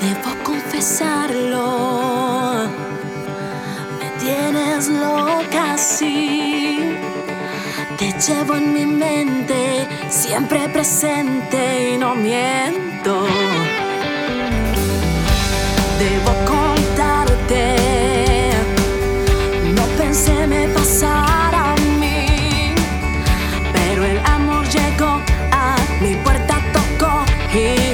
Debo confesarlo, me tienes loca así. Te llevo en mi mente, siempre presente y no miento. Debo contarte, no pensé me pasara a mí, pero el amor llegó a mi puerta, tocó y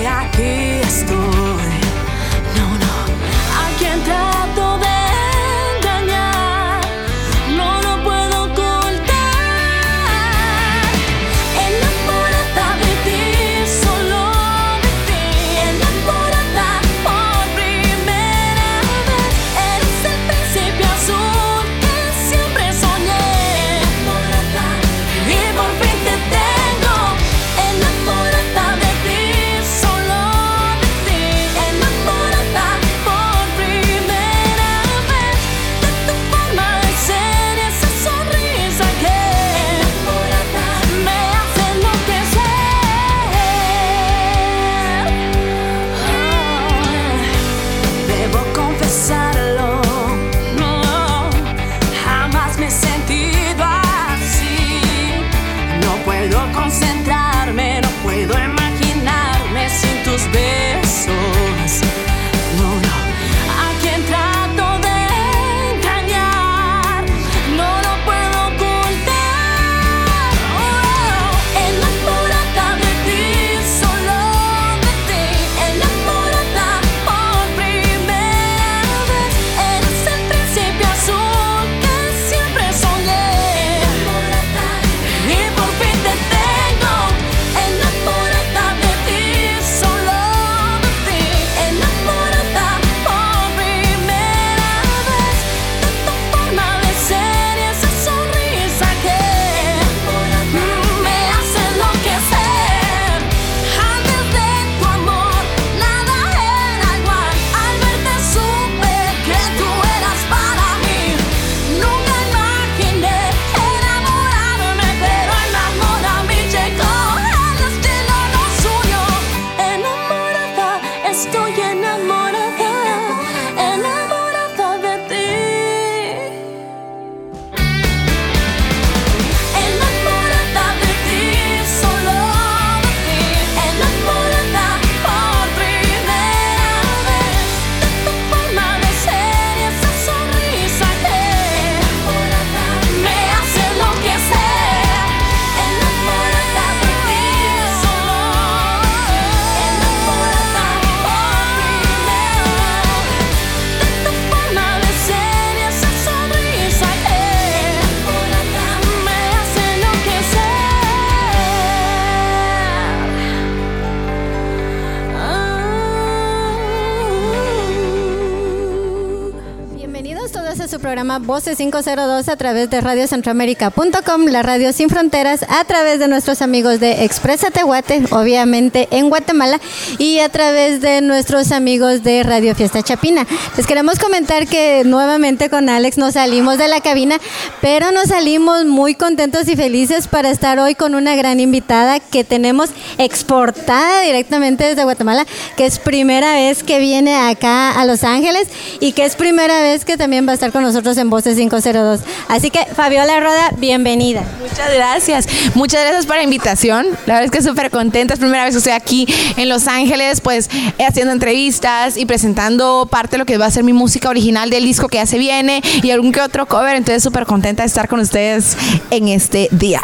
programa Voces 502 a través de radiocentroamérica.com, la radio sin fronteras, a través de nuestros amigos de Expresa Tehuate, obviamente en Guatemala, y a través de nuestros amigos de Radio Fiesta Chapina. Les queremos comentar que nuevamente con Alex nos salimos de la cabina, pero nos salimos muy contentos y felices para estar hoy con una gran invitada que tenemos exportada directamente desde Guatemala, que es primera vez que viene acá a Los Ángeles y que es primera vez que también va a estar con nosotros en Voces 502. Así que Fabiola Roda, bienvenida. Muchas gracias. Muchas gracias por la invitación. La verdad es que súper contenta. Es primera vez que estoy aquí en Los Ángeles, pues eh, haciendo entrevistas y presentando parte de lo que va a ser mi música original del disco que ya se viene y algún que otro cover. Entonces, súper contenta de estar con ustedes en este día.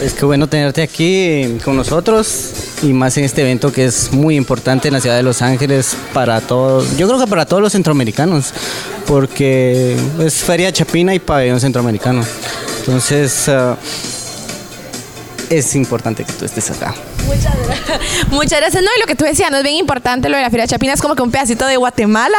Es que bueno tenerte aquí con nosotros y más en este evento que es muy importante en la ciudad de Los Ángeles para todos, yo creo que para todos los centroamericanos, porque es Feria Chapina y Pabellón Centroamericano. Entonces, ah, es importante que tú estés acá. Muchas gracias. No, y lo que tú decías, no es bien importante lo de la Feria Chapina, es como que un pedacito de Guatemala,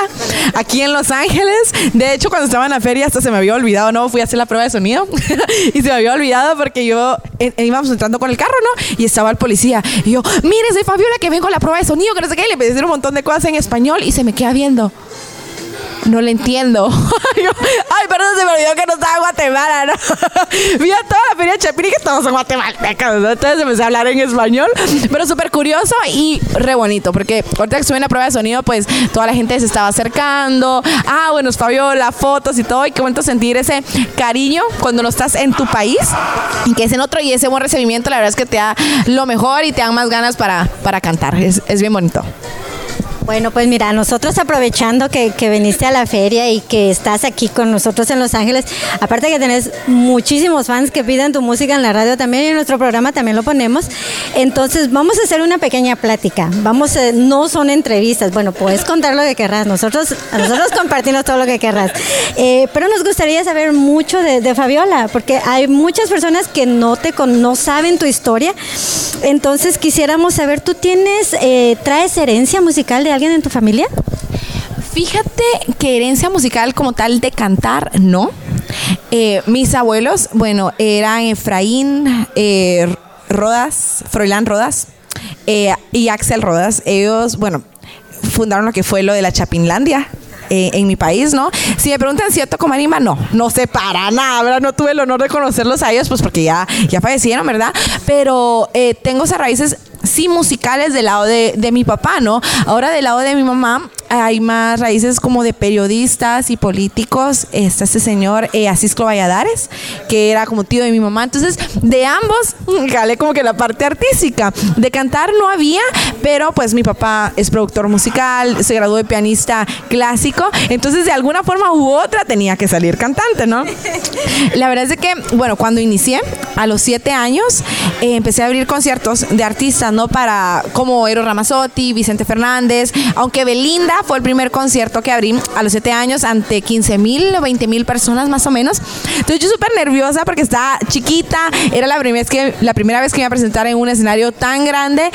aquí en Los Ángeles. De hecho, cuando estaba en la feria, hasta se me había olvidado, ¿no? Fui a hacer la prueba de sonido y se me había olvidado porque yo eh, íbamos entrando con el carro, ¿no? Y estaba el policía. Y yo, mire, soy Fabiola que vengo a la prueba de sonido, que no sé qué. Y le pedí un montón de cosas en español y se me queda viendo. No le entiendo. Ay, perdón, se me olvidó que no estaba en Guatemala, ¿no? Vi a toda la feria de que estamos en Guatemala. Entonces empecé a hablar en español, pero súper curioso y re bonito, porque ahorita que estuve en la prueba de sonido, pues toda la gente se estaba acercando. Ah, bueno, Fabiola, fotos y todo. Y qué bonito sentir ese cariño cuando no estás en tu país y que es en otro y ese buen recibimiento, la verdad es que te da lo mejor y te dan más ganas para, para cantar. Es, es bien bonito. Bueno, pues mira, nosotros aprovechando que, que viniste a la feria y que estás aquí con nosotros en Los Ángeles, aparte que tenés muchísimos fans que piden tu música en la radio también y en nuestro programa también lo ponemos, entonces vamos a hacer una pequeña plática. Vamos, a- no son entrevistas, bueno, puedes contar lo que querrás, nosotros, nosotros compartimos todo lo que querrás, Eh, pero nos gustaría saber mucho de, de Fabiola, porque hay muchas personas que no te con, no saben tu historia, entonces quisiéramos saber, ¿tú tienes, eh, traes herencia musical de alguien en tu familia? Fíjate que herencia musical como tal de cantar, no. Eh, mis abuelos, bueno, eran Efraín eh, Rodas, Froilán Rodas eh, y Axel Rodas. Ellos, bueno, fundaron lo que fue lo de la Chapinlandia. en mi país, ¿no? Si me preguntan si yo toco no, no sé para nada, ¿verdad? No tuve el honor de conocerlos a ellos, pues porque ya, ya fallecieron, ¿verdad? Pero tengo esas raíces sí musicales del lado de, de mi papá, ¿no? Ahora del lado de mi mamá hay más raíces como de periodistas y políticos. Está este señor eh, Asisco Valladares, que era como tío de mi mamá. Entonces, de ambos, jalé como que la parte artística. De cantar no había, pero pues mi papá es productor musical, se graduó de pianista clásico. Entonces, de alguna forma u otra tenía que salir cantante, ¿no? La verdad es de que, bueno, cuando inicié, a los siete años, eh, empecé a abrir conciertos de artistas, ¿no? Para, como Eros Ramazzotti, Vicente Fernández, aunque Belinda fue el primer concierto que abrí a los siete años ante 15 mil o 20 mil personas más o menos. Entonces yo súper nerviosa porque estaba chiquita, era la primera, vez que, la primera vez que me iba a presentar en un escenario tan grande.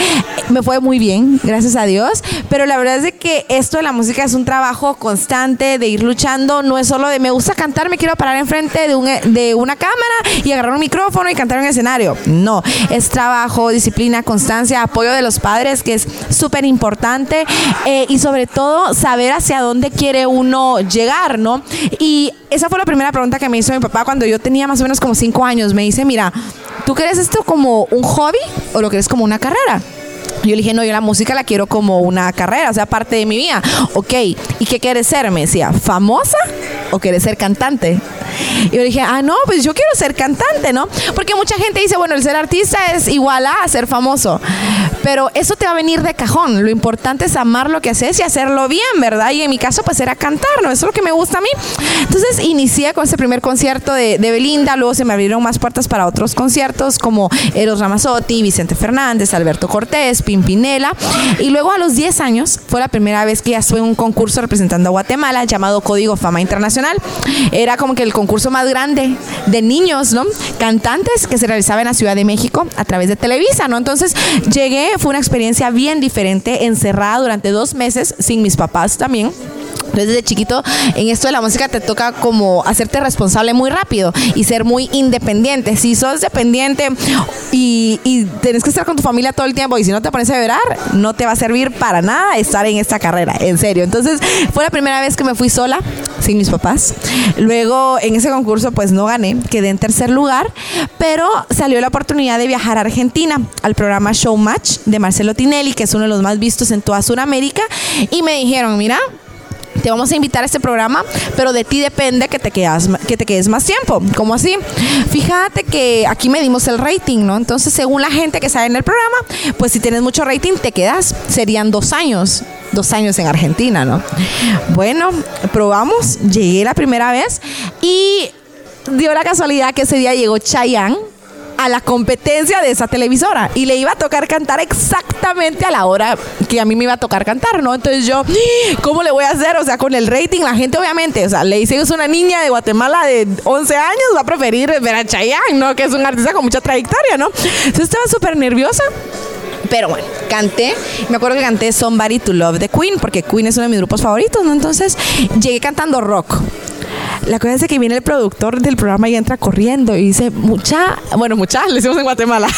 Me fue muy bien, gracias a Dios, pero la verdad es de que esto de la música es un trabajo constante de ir luchando, no es solo de me gusta cantar, me quiero parar enfrente de, un, de una cámara y agarrar un micrófono y cantar en un escenario. No, es trabajo, disciplina, constancia, apoyo de los padres, que es súper importante, eh, y sobre todo saber hacia dónde quiere uno llegar, ¿no? Y esa fue la primera pregunta que me hizo mi papá cuando yo tenía más o menos como cinco años. Me dice, mira, ¿tú quieres esto como un hobby o lo quieres como una carrera? Yo le dije, no, yo la música la quiero como una carrera, o sea, parte de mi vida. Ok, ¿y qué quieres ser? Me decía, ¿famosa o quieres ser cantante? Y yo le dije, ah, no, pues yo quiero ser cantante, ¿no? Porque mucha gente dice, bueno, el ser artista es igual a ser famoso. Pero eso te va a venir de cajón. Lo importante es amar lo que haces y hacerlo bien, ¿verdad? Y en mi caso, pues era cantar, ¿no? Eso es lo que me gusta a mí. Entonces inicié con ese primer concierto de, de Belinda, luego se me abrieron más puertas para otros conciertos como Eros Ramazzotti, Vicente Fernández, Alberto Cortés, Pimpinela. Y luego a los 10 años fue la primera vez que estuve en un concurso representando a Guatemala llamado Código Fama Internacional. Era como que el concurso más grande de niños, ¿no? Cantantes que se realizaba en la Ciudad de México a través de Televisa, ¿no? Entonces llegué, fue una experiencia bien diferente, encerrada durante dos meses sin mis papás también. Entonces, desde chiquito, en esto de la música te toca como hacerte responsable muy rápido y ser muy independiente. Si sos dependiente y, y tenés que estar con tu familia todo el tiempo y si no te pones a verar, no te va a servir para nada estar en esta carrera, en serio. Entonces, fue la primera vez que me fui sola, sin mis papás. Luego, en ese concurso, pues no gané, quedé en tercer lugar, pero salió la oportunidad de viajar a Argentina al programa Showmatch de Marcelo Tinelli, que es uno de los más vistos en toda Sudamérica, y me dijeron, mira, te vamos a invitar a este programa, pero de ti depende que te, quedas, que te quedes más tiempo. ¿Cómo así? Fíjate que aquí medimos el rating, ¿no? Entonces, según la gente que sale en el programa, pues si tienes mucho rating, te quedas. Serían dos años, dos años en Argentina, ¿no? Bueno, probamos, llegué la primera vez y dio la casualidad que ese día llegó Chayanne a la competencia de esa televisora y le iba a tocar cantar exactamente a la hora que a mí me iba a tocar cantar, ¿no? Entonces yo, ¿cómo le voy a hacer? O sea, con el rating, la gente obviamente, o sea, le dice es una niña de Guatemala de 11 años, va a preferir ver a Chayanne, ¿no? Que es un artista con mucha trayectoria, ¿no? Entonces estaba súper nerviosa. Pero bueno, canté. Me acuerdo que canté Somebody to Love de Queen, porque Queen es uno de mis grupos favoritos, ¿no? Entonces llegué cantando rock. La cosa es que viene el productor del programa y entra corriendo y dice, mucha, bueno, mucha, le decimos en Guatemala.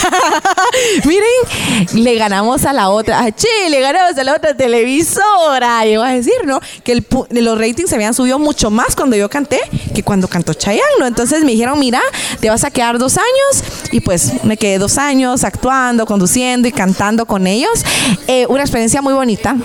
Miren, le ganamos a la otra, a Chile, le ganamos a la otra televisora. Llegó a decir, ¿no? Que el los ratings se habían subido mucho más cuando yo canté que cuando cantó Chayanne, ¿no? Entonces me dijeron, mira, te vas a quedar dos años. Y pues me quedé dos años actuando, conduciendo y cantando con ellos. Eh, una experiencia muy bonita.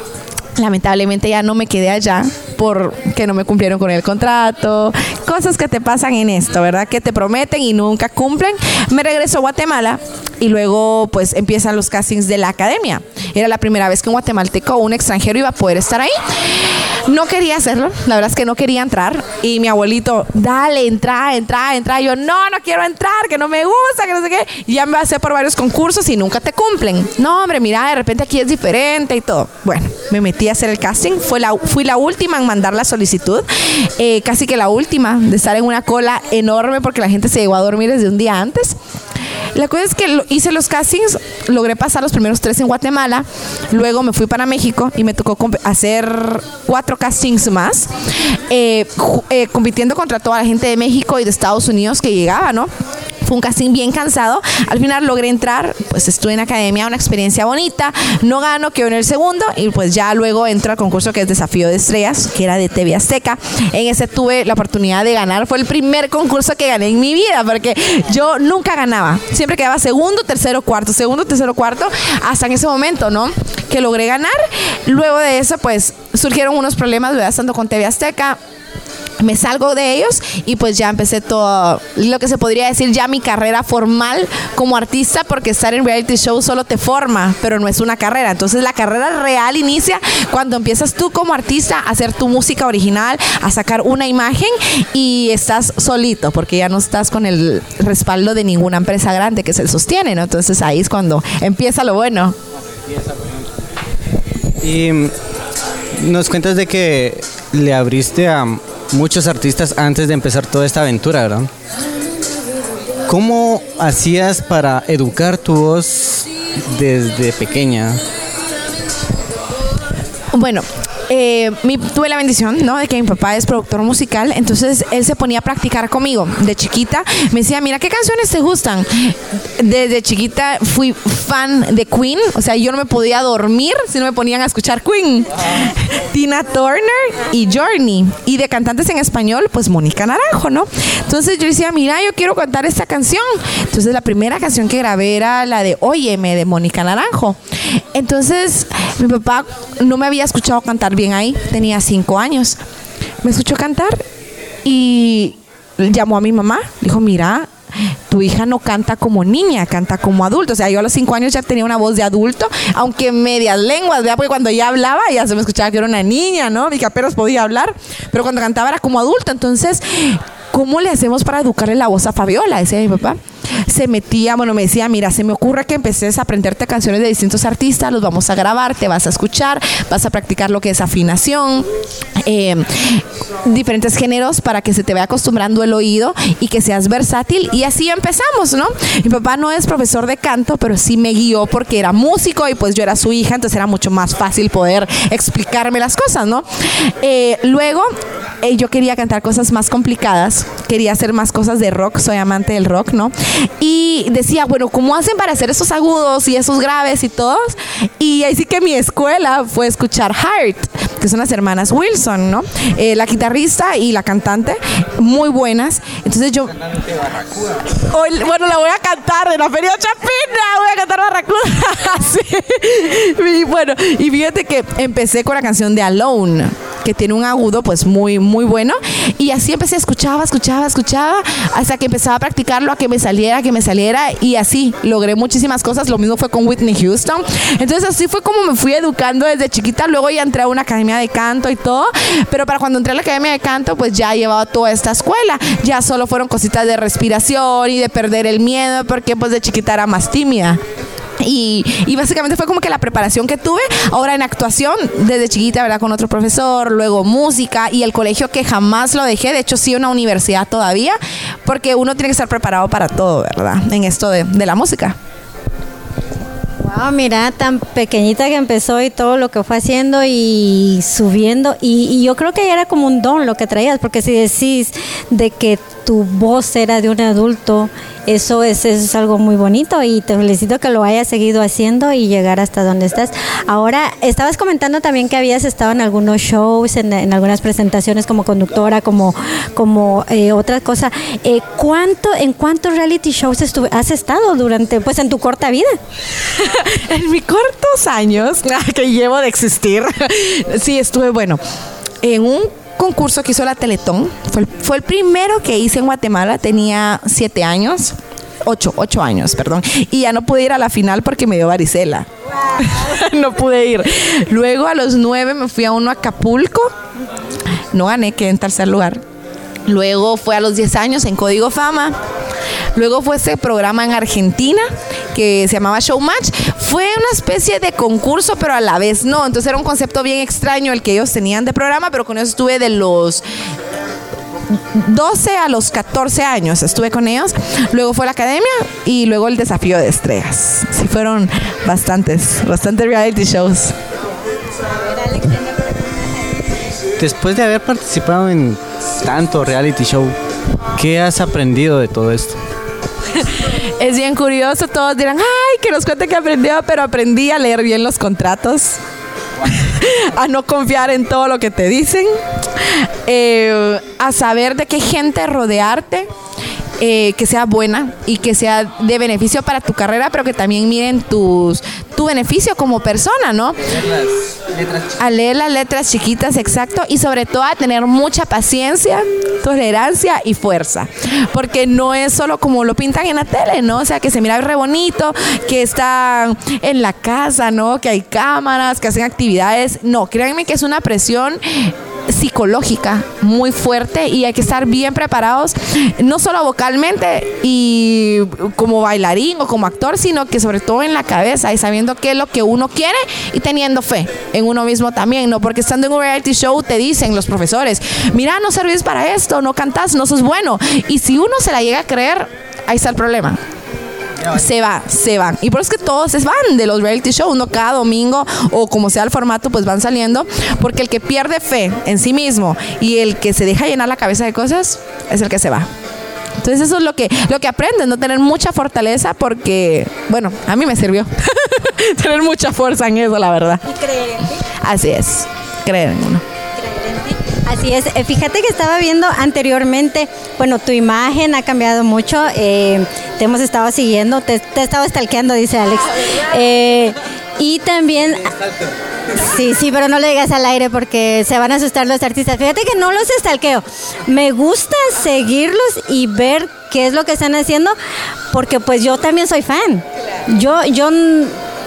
Lamentablemente ya no me quedé allá porque no me cumplieron con el contrato, cosas que te pasan en esto, ¿verdad? Que te prometen y nunca cumplen. Me regreso a Guatemala y luego pues empiezan los castings de la academia. Era la primera vez que un guatemalteco o un extranjero iba a poder estar ahí. No quería hacerlo, la verdad es que no quería entrar. Y mi abuelito, dale, entra, entra, entra. Yo, no, no quiero entrar, que no me gusta, que no sé qué. Ya me pasé por varios concursos y nunca te cumplen. No, hombre, mira, de repente aquí es diferente y todo. Bueno, me metí hacer el casting. Fue la, fui la última en mandar la solicitud. Eh, casi que la última de estar en una cola enorme porque la gente se llegó a dormir desde un día antes. La cosa es que hice los castings, logré pasar los primeros tres en Guatemala, luego me fui para México y me tocó hacer cuatro castings más, eh, eh, compitiendo contra toda la gente de México y de Estados Unidos que llegaba, ¿no? Fue un casting bien cansado. Al final logré entrar, pues estuve en academia, una experiencia bonita. No gano, quedo en el segundo y pues ya luego entro al concurso que es Desafío de Estrellas, que era de TV Azteca. En ese tuve la oportunidad de ganar. Fue el primer concurso que gané en mi vida porque yo nunca ganaba. Siempre quedaba segundo, tercero, cuarto, segundo, tercero, cuarto, hasta en ese momento, ¿no? Que logré ganar. Luego de eso, pues surgieron unos problemas, ¿verdad? Estando con TV Azteca me salgo de ellos y pues ya empecé todo lo que se podría decir ya mi carrera formal como artista porque estar en reality show solo te forma pero no es una carrera entonces la carrera real inicia cuando empiezas tú como artista a hacer tu música original a sacar una imagen y estás solito porque ya no estás con el respaldo de ninguna empresa grande que se sostiene ¿no? entonces ahí es cuando empieza lo bueno Y mm, nos cuentas de que le abriste a muchos artistas antes de empezar toda esta aventura, ¿verdad? ¿Cómo hacías para educar tu voz desde pequeña? Bueno, eh, tuve la bendición, ¿no? De que mi papá es productor musical, entonces él se ponía a practicar conmigo. De chiquita me decía, mira, ¿qué canciones te gustan? Desde chiquita fui fan de Queen, o sea, yo no me podía dormir si no me ponían a escuchar Queen. Tina Turner y Journey. Y de cantantes en español, pues Mónica Naranjo, ¿no? Entonces yo decía, mira, yo quiero cantar esta canción. Entonces la primera canción que grabé era la de Óyeme de Mónica Naranjo. Entonces mi papá no me había escuchado cantar bien ahí, tenía cinco años. Me escuchó cantar y llamó a mi mamá, dijo, mira, tu hija no canta como niña, canta como adulto. O sea, yo a los cinco años ya tenía una voz de adulto, aunque medias lenguas, ¿verdad? Porque cuando ella hablaba ya se me escuchaba que era una niña, ¿no? Y que apenas podía hablar, pero cuando cantaba era como adulto. Entonces, ¿cómo le hacemos para educarle la voz a Fabiola? Decía mi papá. Se metía, bueno, me decía, mira, se me ocurre que empeces a aprenderte canciones de distintos artistas, los vamos a grabar, te vas a escuchar, vas a practicar lo que es afinación, eh, diferentes géneros para que se te vaya acostumbrando el oído y que seas versátil. Y así empezamos, ¿no? Mi papá no es profesor de canto, pero sí me guió porque era músico y pues yo era su hija, entonces era mucho más fácil poder explicarme las cosas, ¿no? Eh, luego eh, yo quería cantar cosas más complicadas, quería hacer más cosas de rock, soy amante del rock, ¿no? Y decía, bueno, ¿cómo hacen para hacer esos agudos y esos graves y todos? Y así que mi escuela fue escuchar Heart, que son las hermanas Wilson, ¿no? Eh, la guitarrista y la cantante, muy buenas. Entonces yo... Hoy- bueno, la voy a cantar de la Feria Chapina, voy a cantar Barracuda. sí. Y bueno, y fíjate que empecé con la canción de Alone, que tiene un agudo pues muy, muy bueno. Y así empecé, escuchaba, escuchaba, escuchaba, hasta que empezaba a practicarlo, a que me saliera, que me saliera. Y así logré muchísimas cosas. Lo mismo fue con Whitney Houston. Entonces así fue como me fui educando desde chiquita. Luego ya entré a una academia de canto y todo. Pero para cuando entré a la academia de canto, pues ya llevaba toda esta escuela. Ya solo fueron cositas de respiración y de perder el miedo, porque pues de chiquita era más tímida. Y, y básicamente fue como que la preparación que tuve ahora en actuación desde chiquita, ¿verdad? Con otro profesor, luego música y el colegio que jamás lo dejé, de hecho sí una universidad todavía, porque uno tiene que estar preparado para todo, ¿verdad? En esto de, de la música. Ah, mira, tan pequeñita que empezó y todo lo que fue haciendo y subiendo. Y, y yo creo que era como un don lo que traías, porque si decís de que tu voz era de un adulto, eso es, es algo muy bonito y te felicito que lo hayas seguido haciendo y llegar hasta donde estás. Ahora, estabas comentando también que habías estado en algunos shows, en, algunas presentaciones como conductora, como, como eh, otra cosa. Eh, ¿cuánto, ¿En cuántos reality shows has estado durante, pues en tu corta vida? en mis cortos años que llevo de existir, sí estuve, bueno, en un concurso que hizo la Teletón. Fue el, fue el primero que hice en Guatemala. Tenía siete años. Ocho, ocho años, perdón. Y ya no pude ir a la final porque me dio varicela. no pude ir. Luego a los nueve me fui a uno a Acapulco. No gané, quedé en tercer lugar. Luego fue a los 10 años en Código Fama. Luego fue ese programa en Argentina que se llamaba Showmatch. Fue una especie de concurso, pero a la vez no. Entonces era un concepto bien extraño el que ellos tenían de programa, pero con eso estuve de los 12 a los 14 años estuve con ellos. Luego fue la academia y luego el desafío de estrellas. Sí, fueron bastantes, bastantes reality shows. Después de haber participado en tanto reality show, ¿qué has aprendido de todo esto? Es bien curioso, todos dirán, ay, que nos cuente que aprendió, pero aprendí a leer bien los contratos, a no confiar en todo lo que te dicen, eh, a saber de qué gente rodearte, eh, que sea buena y que sea de beneficio para tu carrera, pero que también miren tus, tu beneficio como persona, ¿no? A leer las letras chiquitas, exacto, y sobre todo a tener mucha paciencia, tolerancia y fuerza, porque no es solo como lo pintan en la tele, ¿no? O sea, que se mira re bonito, que están en la casa, ¿no? Que hay cámaras, que hacen actividades. No, créanme que es una presión psicológica muy fuerte y hay que estar bien preparados, no solo vocalmente y como bailarín o como actor, sino que sobre todo en la cabeza y sabiendo qué es lo que uno quiere y teniendo fe en uno mismo también, ¿no? Porque estando en un reality show te dicen los profesores, mira, no servís para esto, no cantás, no sos bueno. Y si uno se la llega a creer, ahí está el problema se va, se van. Y por eso es que todos se van de los reality shows, no cada domingo o como sea el formato, pues van saliendo, porque el que pierde fe en sí mismo y el que se deja llenar la cabeza de cosas es el que se va. Entonces eso es lo que, lo que aprendes, no tener mucha fortaleza porque, bueno, a mí me sirvió tener mucha fuerza en eso, la verdad. Así es, creer en uno. Así es, Eh, fíjate que estaba viendo anteriormente, bueno, tu imagen ha cambiado mucho, eh, te hemos estado siguiendo, te, te he estado stalkeando, dice Alex. Eh, y también... Sí, sí, pero no le digas al aire porque se van a asustar los artistas. Fíjate que no los stalkeo. Me gusta seguirlos y ver qué es lo que están haciendo porque pues yo también soy fan. Yo, yo,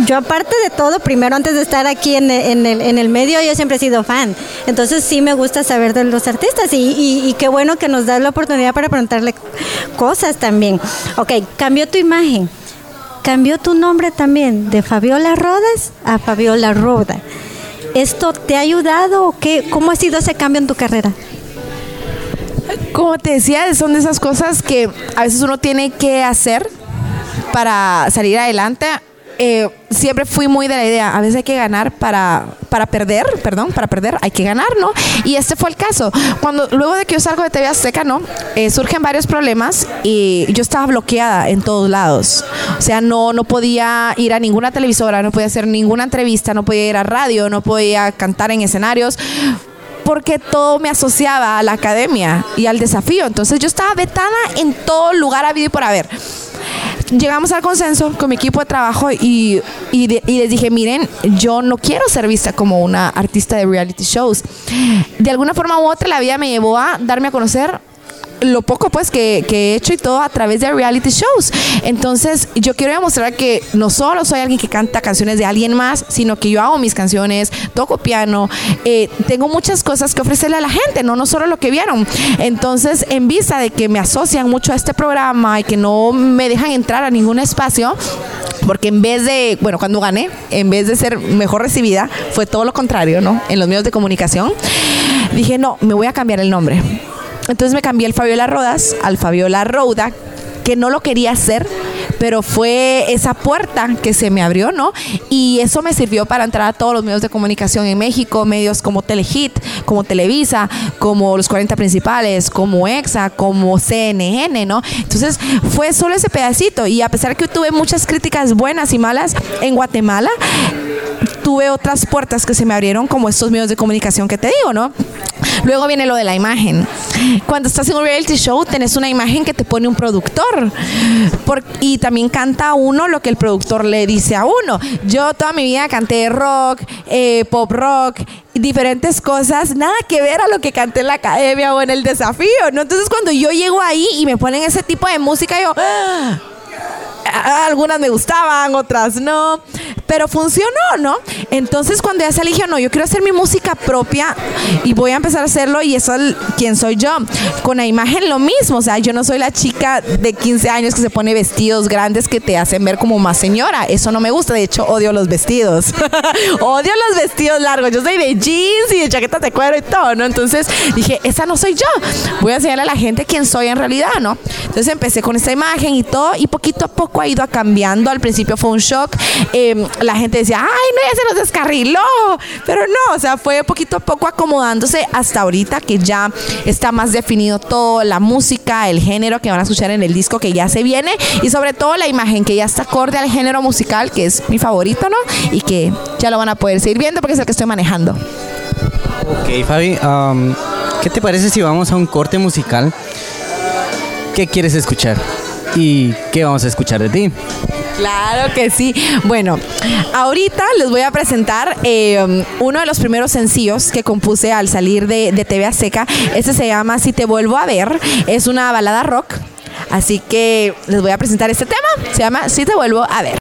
yo aparte de todo, primero antes de estar aquí en, el, medio, yo siempre he sido fan. Entonces sí me gusta saber de los artistas y qué bueno que nos das la oportunidad para preguntarle cosas también. Ok, cambió tu imagen. Cambió tu nombre también de Fabiola Rodas a Fabiola Roda. ¿Esto te ha ayudado o qué? ¿Cómo ha sido ese cambio en tu carrera? Como te decía, son de esas cosas que a veces uno tiene que hacer para salir adelante. Eh, siempre fui muy de la idea, a veces hay que ganar para, para perder, perdón, para perder hay que ganar, ¿no? Y este fue el caso. Cuando luego de que yo salgo de TV Azteca, ¿no? Eh, surgen varios problemas y yo estaba bloqueada en todos lados. O sea, no, no podía ir a ninguna televisora, no podía hacer ninguna entrevista, no podía ir a radio, no podía cantar en escenarios porque todo me asociaba a la academia y al desafío. Entonces yo estaba vetada en todo lugar habido y por haber. Llegamos al consenso con mi equipo de trabajo y, y, de- y les dije, miren, yo no quiero ser vista como una artista de reality shows. De alguna forma u otra la vida me llevó a darme a conocer lo poco pues que, he hecho y todo a través de reality shows. Entonces yo quiero demostrar que no solo soy alguien que canta canciones de alguien más, sino que yo hago mis canciones, toco piano, eh, tengo muchas cosas que ofrecerle a la gente, no, no solo lo que vieron. Entonces en vista de que me asocian mucho a este programa y que no me dejan entrar a ningún espacio, porque en vez de, bueno, cuando gané, en vez de ser mejor recibida, fue todo lo contrario, ¿no? En los medios de comunicación, dije, no, me voy a cambiar el nombre. Entonces me cambié el Fabiola Rodas al Fabiola Rouda, que no lo quería hacer, pero fue esa puerta que se me abrió, ¿no? Y eso me sirvió para entrar a todos los medios de comunicación en México, medios como Telehit, como Televisa, como los 40 principales, como EXA, como CNN, ¿no? Entonces fue solo ese pedacito y a pesar que tuve muchas críticas buenas y malas en Guatemala, tuve otras puertas que se me abrieron como estos medios de comunicación que te digo, ¿no? Luego viene lo de la imagen. Cuando estás en un reality show, tenés una imagen que te pone un productor. Por- y también canta uno lo que el productor le dice a uno. Yo toda mi vida canté rock, eh, pop rock, diferentes cosas, nada que ver a lo que canté en la academia o en el desafío, ¿no? Entonces cuando yo llego ahí y me ponen ese tipo de música, yo... ¡ah! Algunas me gustaban, otras no, pero funcionó, ¿no? Entonces cuando ya salí dije, no, yo quiero hacer mi música propia y voy a empezar a hacerlo y eso es quién soy yo. Con la imagen lo mismo, o sea, yo no soy la chica de 15 años que se pone vestidos grandes que te hacen ver como más señora, eso no me gusta, de hecho odio los vestidos, odio los vestidos largos, yo soy de jeans y de chaquetas de cuero y todo, ¿no? Entonces dije, esa no soy yo, voy a enseñarle a la gente quién soy en realidad, ¿no? Entonces empecé con esta imagen y todo y poquito a poco ha ido cambiando. Al principio fue un shock. Eh, la gente decía, ay, no, ya se nos descarriló. Pero no, o sea, fue poquito a poco acomodándose hasta ahorita que ya está más definido todo, la música, el género que van a escuchar en el disco que ya se viene y sobre todo la imagen que ya está acorde al género musical, que es mi favorito, ¿no? Y que ya lo van a poder seguir viendo porque es el que estoy manejando. Ok, Fabi, um, ¿qué te parece si vamos a un corte musical? ¿Qué quieres escuchar? ¿Y qué vamos a escuchar de ti? Claro que sí. Bueno, ahorita les voy a presentar eh, uno de los primeros sencillos que compuse al salir de, de TV Azteca. Este se llama Si te vuelvo a ver. Es una balada rock. Así que les voy a presentar este tema. Se llama Si te vuelvo a ver.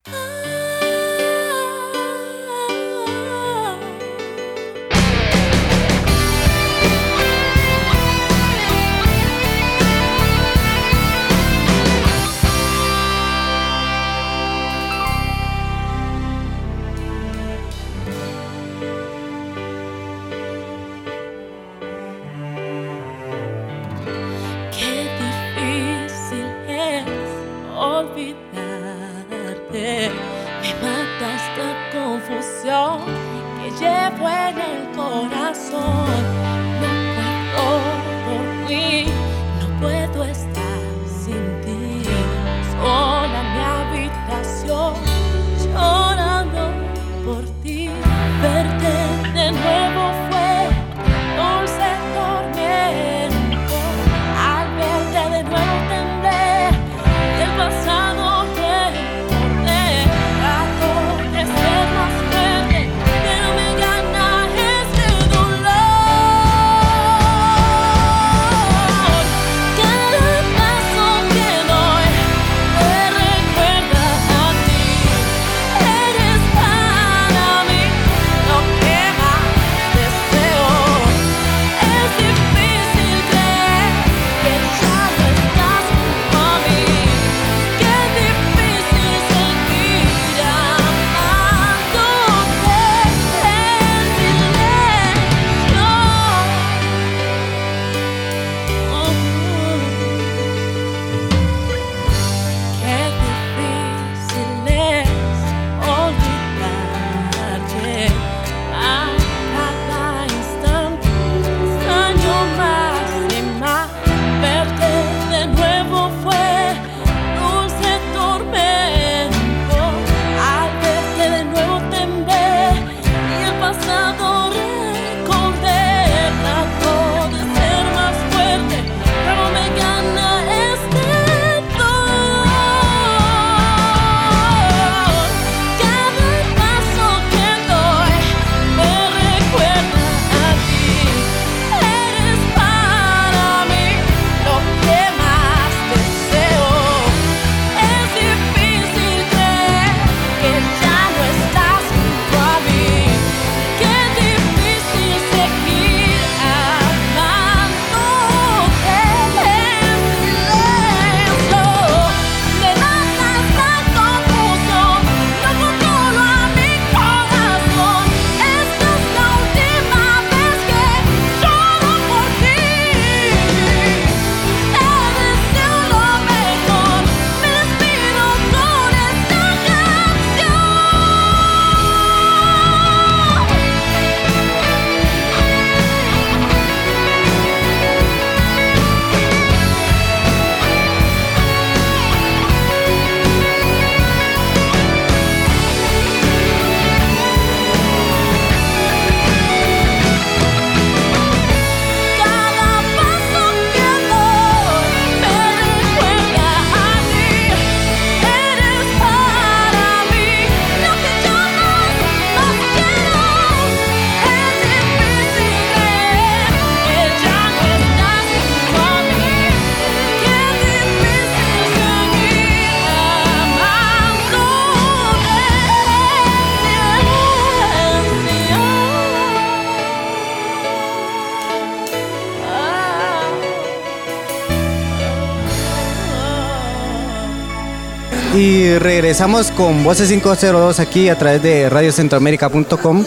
Regresamos con Voces 502 aquí a través de radiocentroamérica.com,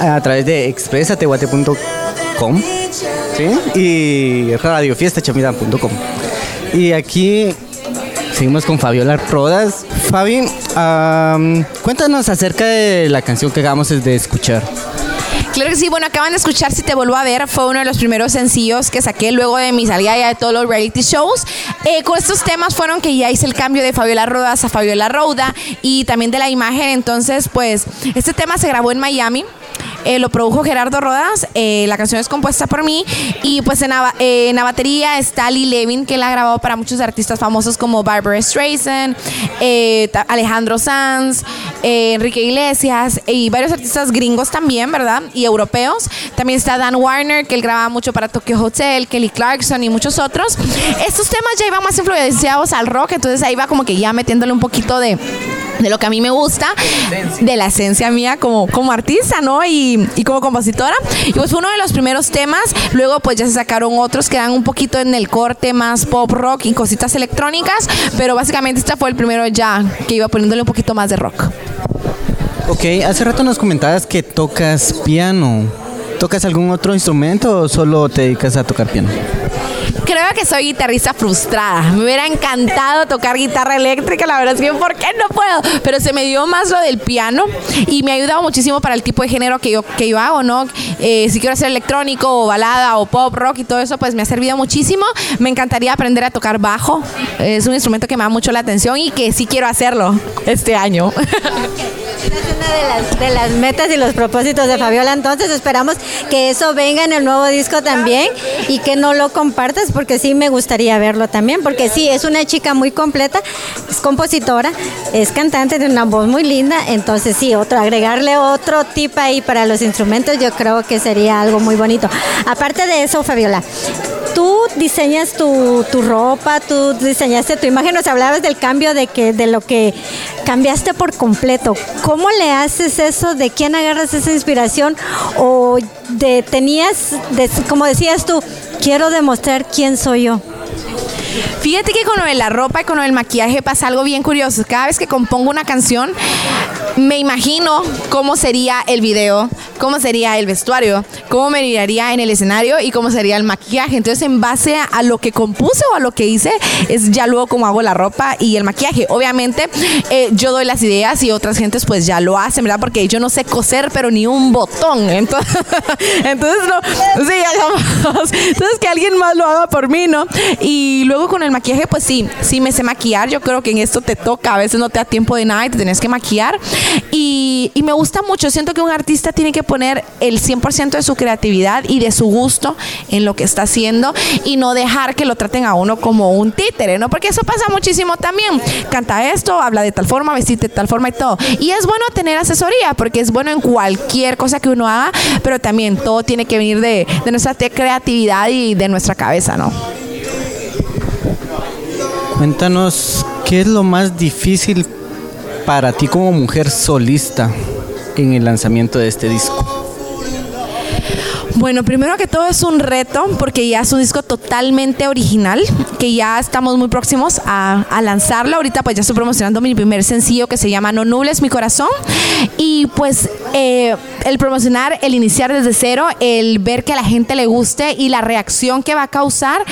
a través de expresateguate.com ¿sí? y radiofiestachamida.com. Y aquí seguimos con Fabiola Rodas. Fabi, cuéntanos acerca de la canción que acabamos de escuchar. Claro que sí, bueno, acaban de escuchar Si te vuelvo a ver, fue uno de los primeros sencillos que saqué luego de mi salida ya de todos los reality shows. Eh, con estos temas fueron que ya hice el cambio de Fabiola Rodas a Fabiola Rouda y también de la imagen, entonces pues este tema se grabó en Miami. Eh, lo produjo Gerardo Rodas, eh, la canción es compuesta por mí y pues en la, eh, en la batería está Lee Levin que la ha grabado para muchos artistas famosos como Barbara Streisand, eh, Alejandro Sanz, Enrique Iglesias y varios artistas gringos también, ¿verdad? Y europeos. También está Dan Warner que él grababa mucho para Tokyo Hotel, Kelly Clarkson y muchos otros. Estos temas ya iban más influenciados al rock, entonces ahí va como que ya metiéndole un poquito de de lo que a mí me gusta, de la esencia mía como, como artista, ¿no? Y, y como compositora. Y pues fue uno de los primeros temas. Luego pues ya se sacaron otros que eran un poquito en el corte más pop rock y cositas electrónicas. Pero básicamente este fue el primero ya que iba poniéndole un poquito más de rock. Ok, hace rato nos comentabas que tocas piano. ¿Tocas algún otro instrumento o solo te dedicas a tocar piano? Creo que soy guitarrista frustrada. Me hubiera encantado tocar guitarra eléctrica, la verdad es que ¿por qué no puedo? Pero se me dio más lo del piano y me ha ayudado muchísimo para el tipo de género que yo, que yo hago, ¿no? Eh, si quiero hacer electrónico o balada o pop, rock y todo eso, pues me ha servido muchísimo. Me encantaría aprender a tocar bajo. Es un instrumento que me da mucho la atención y que sí quiero hacerlo este año. Es una de las, de las metas y los propósitos de Fabiola, entonces esperamos que eso venga en el nuevo disco también y que no lo compartas porque sí me gustaría verlo también, porque sí, es una chica muy completa, es compositora, es cantante, tiene una voz muy linda, entonces sí, otro, agregarle otro tip ahí para los instrumentos yo creo que sería algo muy bonito. Aparte de eso, Fabiola, tú diseñas tu, tu ropa, tú diseñaste tu imagen, nos hablabas del cambio de que de lo que cambiaste por completo. ¿Cómo le haces eso? ¿De quién agarras esa inspiración? ¿O de tenías, de- como decías tú, quiero demostrar quién soy yo? Fíjate que con lo de la ropa y con lo del maquillaje pasa algo bien curioso. Cada vez que compongo una canción, me imagino cómo sería el video, cómo sería el vestuario, cómo me miraría en el escenario y cómo sería el maquillaje. Entonces, en base a, lo que compuse o a lo que hice, es ya luego cómo hago la ropa y el maquillaje. Obviamente, eh, yo doy las ideas y otras gentes pues ya lo hacen, ¿verdad? Porque yo no sé coser, pero ni un botón. Entonces. Entonces, que alguien más lo haga por mí, ¿no? Y luego con el maquillaje, pues sí, sí me sé maquillar. Yo creo que en esto te toca, a veces no te da tiempo de nada y te tenés que maquillar. Y, me gusta mucho. Siento que un artista tiene que poner el 100% de su creatividad y de su gusto en lo que está haciendo y no dejar que lo traten a uno como un títere, ¿no? Porque eso pasa muchísimo también. Canta esto, habla de tal forma, vestirte de tal forma y todo. Y es bueno tener asesoría porque es bueno en cualquier cosa que uno haga, pero también todo tiene que venir de, nuestra creatividad y de nuestra cabeza, ¿no? Cuéntanos, ¿qué es lo más difícil para ti como mujer solista en el lanzamiento de este disco? Bueno, primero que todo es un reto porque ya es un disco totalmente original, que ya estamos muy próximos a, a lanzarlo. Ahorita pues ya estoy promocionando mi primer sencillo que se llama No Nubles Mi Corazón. Y pues eh, el promocionar, el iniciar desde cero, el ver que a la gente le guste y la reacción que va a causar,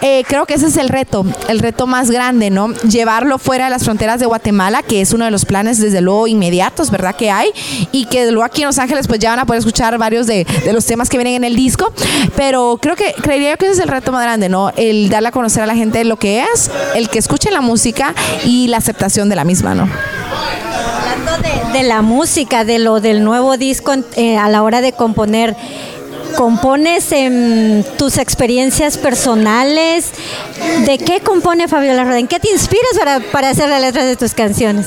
eh, creo que ese es el reto, el reto más grande, ¿no? Llevarlo fuera de las fronteras de Guatemala, que es uno de los planes desde luego inmediatos, ¿verdad? Que hay y que luego aquí en Los Ángeles pues ya van a poder escuchar varios de, de los temas que vienen en el disco, pero creo que creería yo que ese es el reto más grande, ¿no? El darle a conocer a la gente lo que es, el que escuche la música y la aceptación de la misma, ¿no? Hablando de, de la música, de lo del nuevo disco eh, a la hora de componer, ¿compones en tus experiencias personales? ¿De qué compone Fabiola Roda? ¿En qué te inspiras para, para hacer las letras de tus canciones?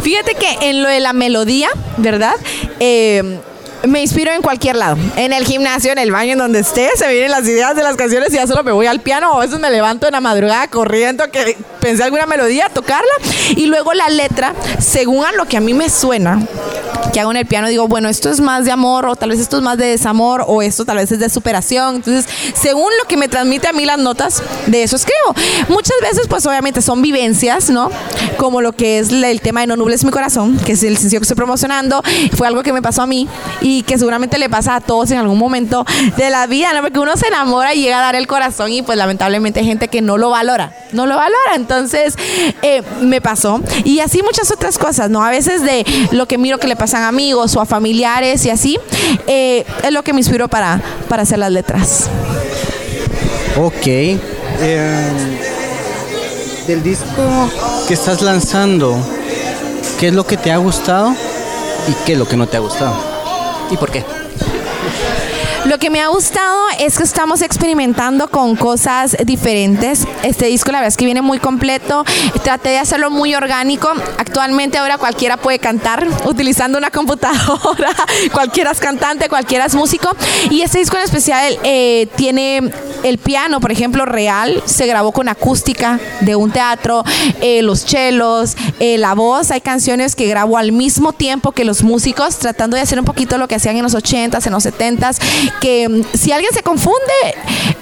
Fíjate que en lo de la melodía, ¿verdad? Eh, me inspiro en cualquier lado. En el gimnasio, en el baño, en donde esté, se vienen las ideas de las canciones y ya solo me voy al piano. O a veces me levanto en la madrugada corriendo que pensé alguna melodía, tocarla. Y luego la letra, según a lo que a mí me suena, que hago en el piano, digo, bueno, esto es más de amor, o tal vez esto es más de desamor, o esto tal vez es de superación. Entonces, según lo que me transmite a mí las notas, de eso escribo. Muchas veces, pues obviamente son vivencias, ¿no? Como lo que es el tema de No Nubles mi corazón, que es el sencillo que estoy promocionando. Fue algo que me pasó a mí y que seguramente le pasa a todos en algún momento de la vida, ¿no? Porque uno se enamora y llega a dar el corazón y pues lamentablemente hay gente que no lo valora, no lo valora. Entonces, eh, me pasó. Y así muchas otras cosas, ¿no? A veces de lo que miro que le pasan a amigos o a familiares y así, eh, es lo que me inspiró para, para hacer las letras. Ok. Eh, del disco que estás lanzando, ¿qué es lo que te ha gustado y qué es lo que no te ha gustado? ¿Y por qué? Lo que me ha gustado es que estamos experimentando con cosas diferentes. Este disco la verdad es que viene muy completo. Traté de hacerlo muy orgánico. Actualmente ahora cualquiera puede cantar utilizando una computadora. cualquiera es cantante, cualquiera es músico. Y este disco en especial eh, tiene el piano, por ejemplo, real. Se grabó con acústica de un teatro. eh, los chelos, eh, la voz. Hay canciones que grabo al mismo tiempo que los músicos, tratando de hacer un poquito lo que hacían en los 80s, en los 70s que mm, si alguien se confunde,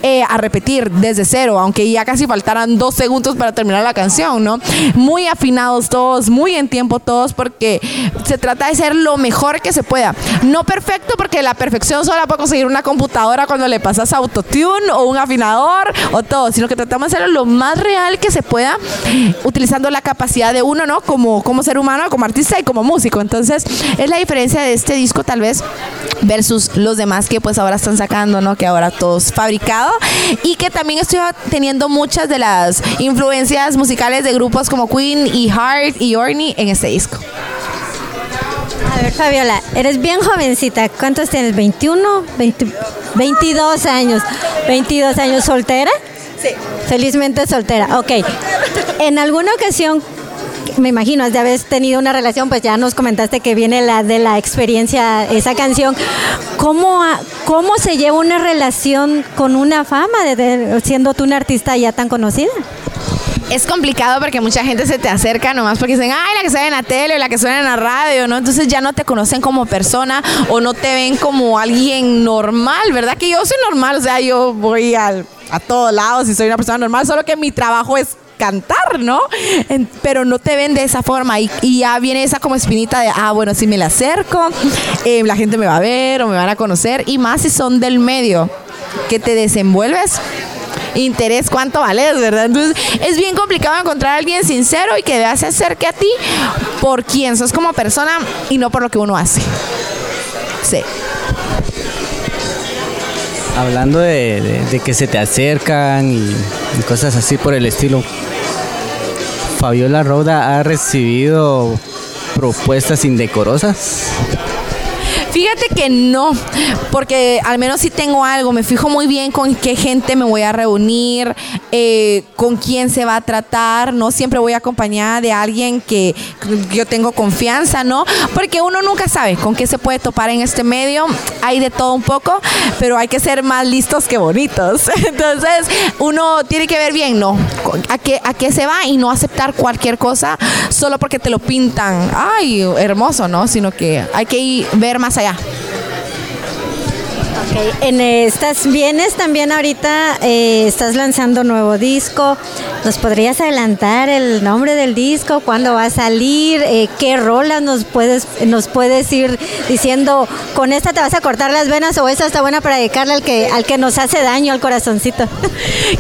eh, a repetir desde cero, aunque ya casi faltaran dos segundos para terminar la canción, ¿no? Muy afinados todos, muy en tiempo todos, porque se trata de ser lo mejor que se pueda. No perfecto, porque la perfección solo la puede conseguir una computadora cuando le pasas autotune o un afinador o todo, sino que tratamos de hacerlo lo más real que se pueda, utilizando la capacidad de uno, ¿no? Como, como ser humano, como artista y como músico. Entonces, es la diferencia de este disco, tal vez, versus los demás que pues ahora están sacando, ¿no? Que ahora todo es fabricado y que también estoy teniendo muchas de las influencias musicales de grupos como Queen y Heart y Orny en este disco. A ver, Fabiola, eres bien jovencita. ¿Cuántos tienes? ¿21? 20 22 años. ¿22 años soltera? Sí. Felizmente soltera. Ok. En alguna ocasión, me imagino, de haber tenido una relación, pues ya nos comentaste que viene la de la experiencia, esa canción. ¿Cómo, cómo se lleva una relación con una fama, siendo tú una artista ya tan conocida? Es complicado porque mucha gente se te acerca nomás porque dicen, ay, la que sale en la tele o la que suena en la radio, ¿no? Entonces ya no te conocen como persona o no te ven como alguien normal, ¿verdad? Que yo soy normal, o sea, yo voy a todos lados y soy una persona normal, solo que mi trabajo es cantar, ¿no? Pero no te ven de esa forma y, ya viene esa como espinita de, ah, bueno, si me la acerco, eh, la gente me va a ver o me van a conocer y más si son del medio que te desenvuelves interés cuánto vales, ¿verdad? Entonces es bien complicado encontrar a alguien sincero y que de se acerque a ti por quien sos como persona y no por lo que uno hace. Sí. Hablando de, que se te acercan y cosas así por el estilo, Fabiola Roda ha recibido propuestas indecorosas. Fíjate que no, porque al menos si tengo algo, me fijo muy bien con qué gente me voy a reunir, eh, con quién se va a tratar, ¿no? Siempre voy acompañada de alguien que yo tengo confianza, ¿no? Porque uno nunca sabe con qué se puede topar en este medio, hay de todo un poco, pero hay que ser más listos que bonitos. Entonces, uno tiene que ver bien, ¿no? A qué, a qué se va y no aceptar cualquier cosa solo porque te lo pintan, ay, hermoso, ¿no? Sino que hay que ver más allá allá. En estas vienes también ahorita, eh, estás lanzando nuevo disco. ¿Nos podrías adelantar el nombre del disco? ¿Cuándo va a salir? Eh, ¿Qué rolas nos puedes, nos puedes ir diciendo? ¿Con esta te vas a cortar las venas o esa está buena para dedicarle al que, al que nos hace daño al corazoncito?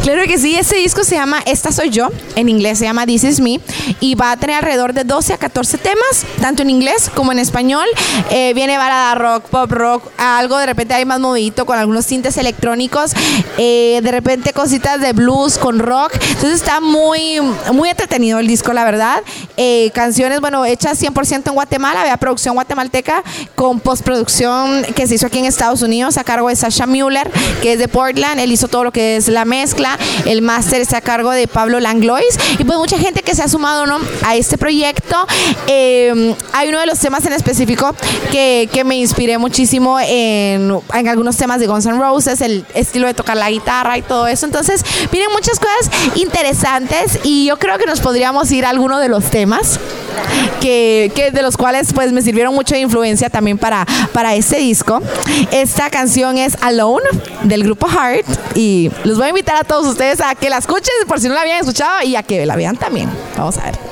Claro que sí, este disco se llama Esta Soy Yo, en inglés se llama This Is Me, y va a tener alrededor de 12 a 14 temas, tanto en inglés como en español. Eh, viene balada rock, pop rock, algo de repente hay más movido movidito con algunos tintes electrónicos, eh, de repente cositas de blues con rock. Entonces está muy, muy entretenido el disco, la verdad. Eh, canciones, bueno, hechas 100% en Guatemala, había producción guatemalteca con postproducción que se hizo aquí en Estados Unidos a cargo de Sasha Mueller, que es de Portland. Él hizo todo lo que es la mezcla. El máster está a cargo de Pablo Langlois. Y pues mucha gente que se ha sumado a este proyecto. Eh, hay uno de los temas en específico que, que me inspiré muchísimo en, en algunos temas de Guns N' Roses, el estilo de tocar la guitarra y todo eso. Entonces, vienen muchas cosas interesantes y yo creo que nos podríamos ir a alguno de los temas que, que de los cuales pues me sirvieron mucho de influencia también para, para este disco. Esta canción es Alone del grupo Heart y los voy a invitar a todos ustedes a que la escuchen por si no la habían escuchado y a que la vean también. Vamos a ver.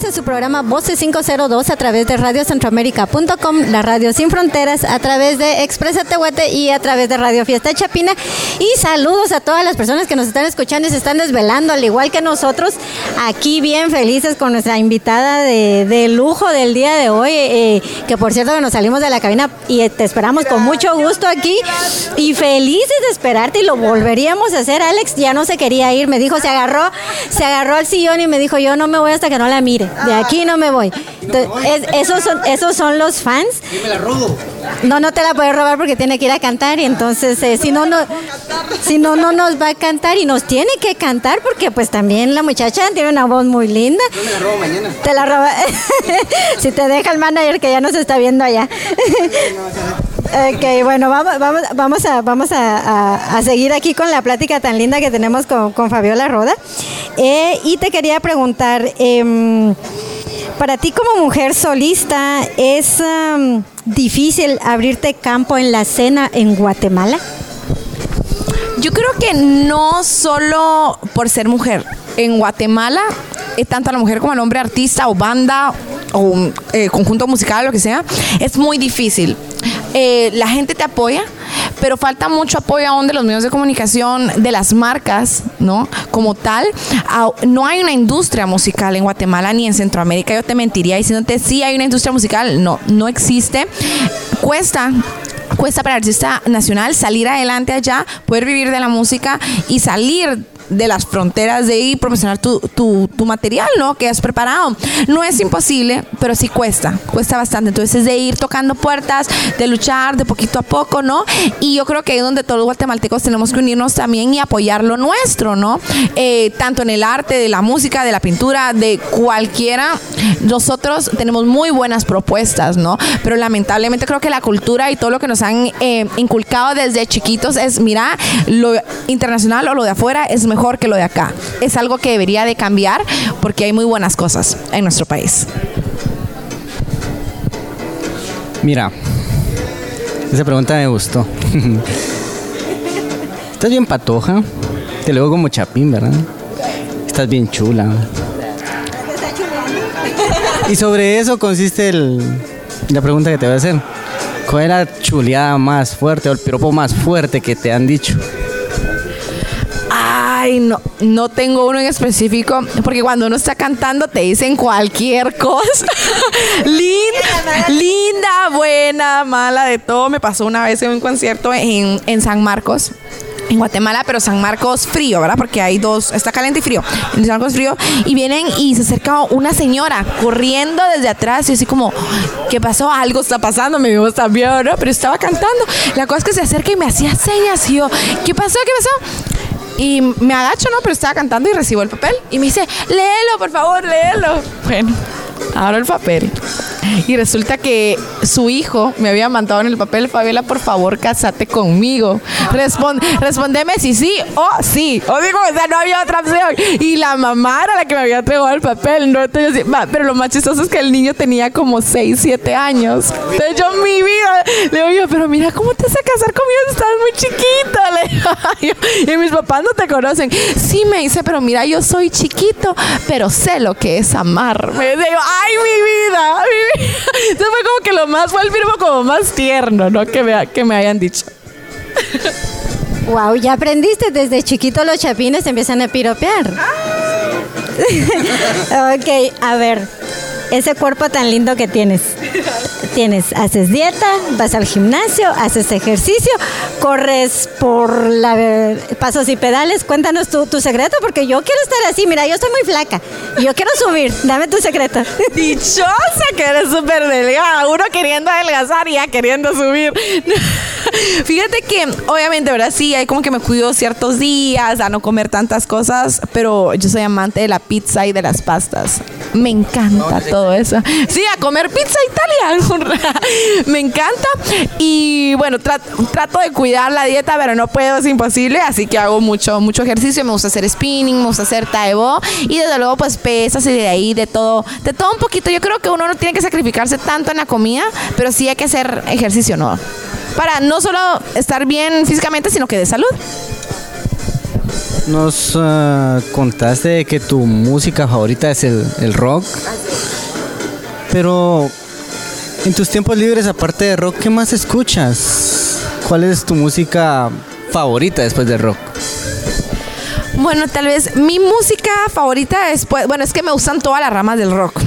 En su programa Voces 502 a través de radiocentroamérica.com, la radio sin fronteras, a través de Expresa Tehuate y a través de Radio Fiesta Chapina. Y saludos a todas las personas que nos están escuchando y se están desvelando, al igual que nosotros, aquí bien felices con nuestra invitada de, de lujo del día de hoy, eh, que por cierto que nos salimos de la cabina y te esperamos con mucho gusto aquí y felices de esperarte y lo volveríamos a hacer. Alex ya no se quería ir, me dijo, se agarró, se agarró al sillón y me dijo, yo no me voy hasta que no la mire. De aquí no me voy. Entonces, es- esos, son, esos son los fans. me la robo. No, no te la puedes robar porque tiene que ir a cantar y entonces eh, si no, no, si no, no nos va a cantar y nos tiene que cantar porque pues también la muchacha tiene una voz muy linda. me la robo mañana. Te la roba. si te deja el manager que ya nos está viendo allá. Ok, bueno, vamos, vamos, a, vamos a, a- seguir aquí con la plática tan linda que tenemos con, con Fabiola Roda. Eh, y te quería preguntar, em, para ti como mujer solista, ¿es difícil abrirte campo en la escena en Guatemala? Yo creo que no solo por ser mujer. En Guatemala, eh, tanto la mujer como el hombre artista o banda o eh, conjunto musical, lo que sea, es muy difícil. Eh, la gente te apoya, pero falta mucho apoyo aún de los medios de comunicación, de las marcas, ¿no? Como tal, no hay una industria musical en Guatemala ni en Centroamérica. Yo te mentiría diciéndote sí hay una industria musical. No, no existe. Cuesta cuesta para el artista nacional salir adelante allá, poder vivir de la música y salir de las fronteras de ir promocionar tu, tu, tu material, ¿no? Que has preparado. No es imposible, pero sí cuesta, cuesta bastante. Entonces es de ir tocando puertas, de luchar de poquito a poco, ¿no? Y yo creo que es donde todos los guatemaltecos tenemos que unirnos también y apoyar lo nuestro, ¿no? Eh, tanto en el arte, de la música, de la pintura, de cualquiera, nosotros tenemos muy buenas propuestas, ¿no? Pero lamentablemente creo que la cultura y todo lo que nos han eh, inculcado desde chiquitos es, mira, lo internacional o lo de afuera es mejor que lo de acá. Es algo que debería de cambiar porque hay muy buenas cosas en nuestro país. Mira, esa pregunta me gustó. Estás bien patoja. Te veo como chapín, ¿verdad? Estás bien chula. Y sobre eso consiste el- la pregunta que te voy a hacer. ¿Cuál es la chuleada más fuerte o el piropo más fuerte que te han dicho? Ay, no, no tengo uno en específico, porque cuando uno está cantando te dicen cualquier cosa. linda, linda, buena, mala, de todo. Me pasó una vez en un concierto en, en San Marcos. En Guatemala, pero San Marcos frío, ¿verdad? Porque hay dos, está caliente y frío. En San Marcos frío. Y vienen y se acerca una señora corriendo desde atrás y así como, ¿qué pasó? Algo está pasando, me vimos también, ¿no? Pero estaba cantando. La cosa es que se acerca y me hacía señas y yo, ¿qué pasó? ¿Qué pasó? Y me agacho, ¿no? Pero estaba cantando y recibo el papel. Y me dice, léelo, por favor, léelo. Bueno, abro el papel. Y resulta que su hijo me había mandado en el papel, Fabiola, por favor, casate conmigo. Respon- respondeme si sí o sí. O digo, o sea, no había otra opción. Y la mamá era la que me había entregado el papel. ¿no? Pero lo más chistoso es que el niño tenía como 6, 7 años. Entonces yo, mi vida, le digo pero mira, ¿cómo te vas a casar conmigo estás muy chiquita? Le digo y mis papás no te conocen. Sí, me dice, pero mira, yo soy chiquito, pero sé lo que es amar. Me dice yo, ay, mi vida, mi vida. Entonces fue como que lo más, fue el firmo como más tierno, ¿no? Que me, que me hayan dicho. Wow, ya aprendiste desde chiquito los chapines empiezan a piropear. ok, a ver, ese cuerpo tan lindo que tienes. Tienes, haces dieta, vas al gimnasio, haces ejercicio, corres por la pasos y pedales. Cuéntanos tu, tu secreto porque yo quiero estar así. Mira, yo estoy muy flaca. y Yo quiero subir. Dame tu secreto. Dichosa que eres súper delgada. Uno queriendo adelgazar y ya queriendo subir. Fíjate que, obviamente, ¿verdad? Sí, hay como que me cuido ciertos días a no comer tantas cosas, pero yo soy amante de la pizza y de las pastas. Me encanta todo eso. Sí, a comer pizza italiana. me encanta. Y bueno, tra- trato de cuidar la dieta, pero no puedo, es imposible. Así que hago mucho, mucho ejercicio. Me gusta hacer spinning, me gusta hacer taebo. Y desde luego, pues pesas y de ahí, de todo, de todo un poquito. Yo creo que uno no tiene que sacrificarse tanto en la comida, pero sí hay que hacer ejercicio, ¿no? Para no solo estar bien físicamente, sino que de salud. Nos ah, contaste que tu música favorita es el, el rock. Pero en tus tiempos libres, aparte de rock, ¿qué más escuchas? ¿Cuál es tu música favorita después del rock? Bueno, tal vez mi música favorita después, bueno, es que me gustan todas las ramas del rock.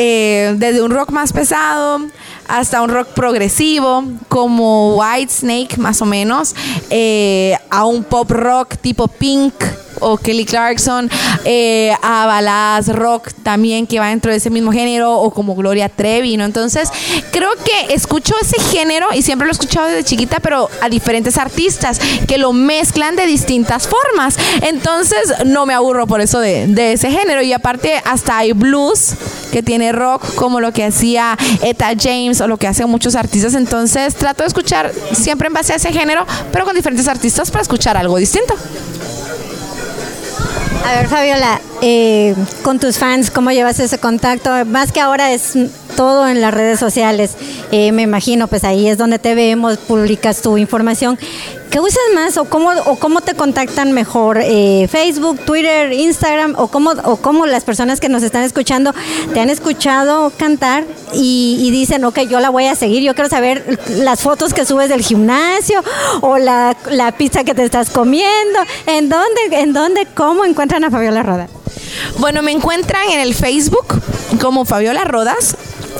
Eh, desde un rock más pesado hasta un rock progresivo, como White Snake más o menos, eh, a un pop rock tipo Pink o Kelly Clarkson, eh, a baladas rock también que va dentro de ese mismo género, o como Gloria Trevi, ¿no? Entonces, creo que escucho ese género y siempre lo he escuchado desde chiquita, pero a diferentes artistas que lo mezclan de distintas formas. Entonces, no me aburro por eso de, de ese género. Y aparte, hasta hay blues que tiene rock, como lo que hacía Etta James o lo que hacen muchos artistas. Entonces, trato de escuchar siempre en base a ese género, pero con diferentes artistas para escuchar algo distinto. A ver, Fabiola, eh, con tus fans, ¿cómo llevas ese contacto? Más que ahora es todo en las redes sociales. Eh, me imagino, pues ahí es donde te vemos, publicas tu información. ¿Qué usas más o cómo, o cómo te contactan mejor? Eh, ¿Facebook, Twitter, Instagram? O cómo, ¿O cómo las personas que nos están escuchando te han escuchado cantar y, y dicen, ok, yo la voy a seguir, yo quiero saber las fotos que subes del gimnasio o la, la pizza que te estás comiendo? ¿En dónde, en dónde, cómo encuentran a Fabiola Roda? Bueno, me encuentran en el Facebook como Fabiola Rodas.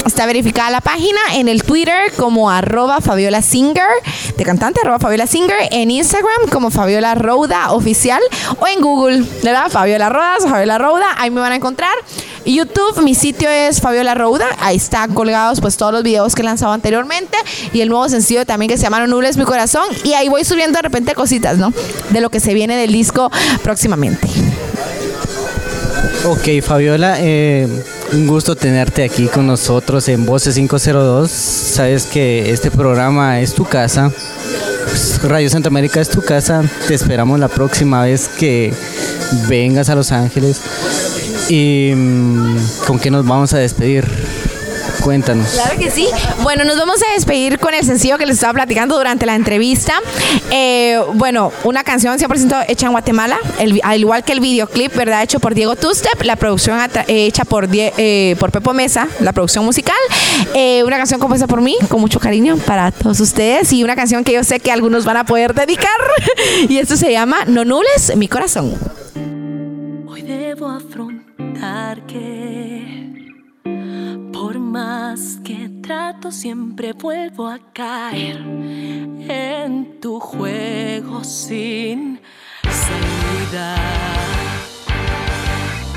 Está verificada la página en el Twitter como arroba Fabiola Singer, de cantante arroba Fabiola Singer, en Instagram como Fabiola Roda Oficial o en Google, ¿verdad? Fabiola Rodas Fabiola Roda, ahí me van a encontrar. YouTube, mi sitio es Fabiola Roda, ahí están colgados pues todos los videos que he lanzado anteriormente y el nuevo sencillo también que se llama No Mi Corazón y ahí voy subiendo de repente cositas, ¿no? De lo que se viene del disco próximamente. Ok, Fabiola, eh, un gusto tenerte aquí con nosotros en Voces 502. Sabes que este programa es tu casa. Pues, Radio Centroamérica es tu casa. Te esperamos la próxima vez que vengas a Los Ángeles. ¿Y mm, con qué nos vamos a despedir? Cuéntanos. Claro que sí. Bueno, nos vamos a despedir con el sencillo que les estaba platicando durante la entrevista. Eh, bueno, una canción 100% hecha en Guatemala, el- al igual que el videoclip, ¿verdad? Hecho por Diego Tustep, la producción eh, hecha por, Die- eh, por Pepo Mesa, la producción musical. Eh, una canción compuesta por mí, con mucho cariño para todos ustedes. Y una canción que yo sé que algunos van a poder dedicar. y esto se llama No Nules Mi Corazón. Hoy debo afrontar que por más que trato siempre vuelvo a caer en tu juego sin salida.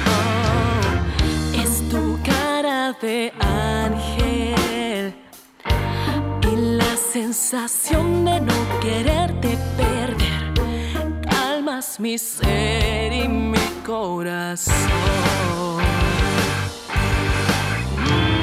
Oh, es tu cara de ángel y la sensación de no quererte perder calmas mi ser y mi corazón. you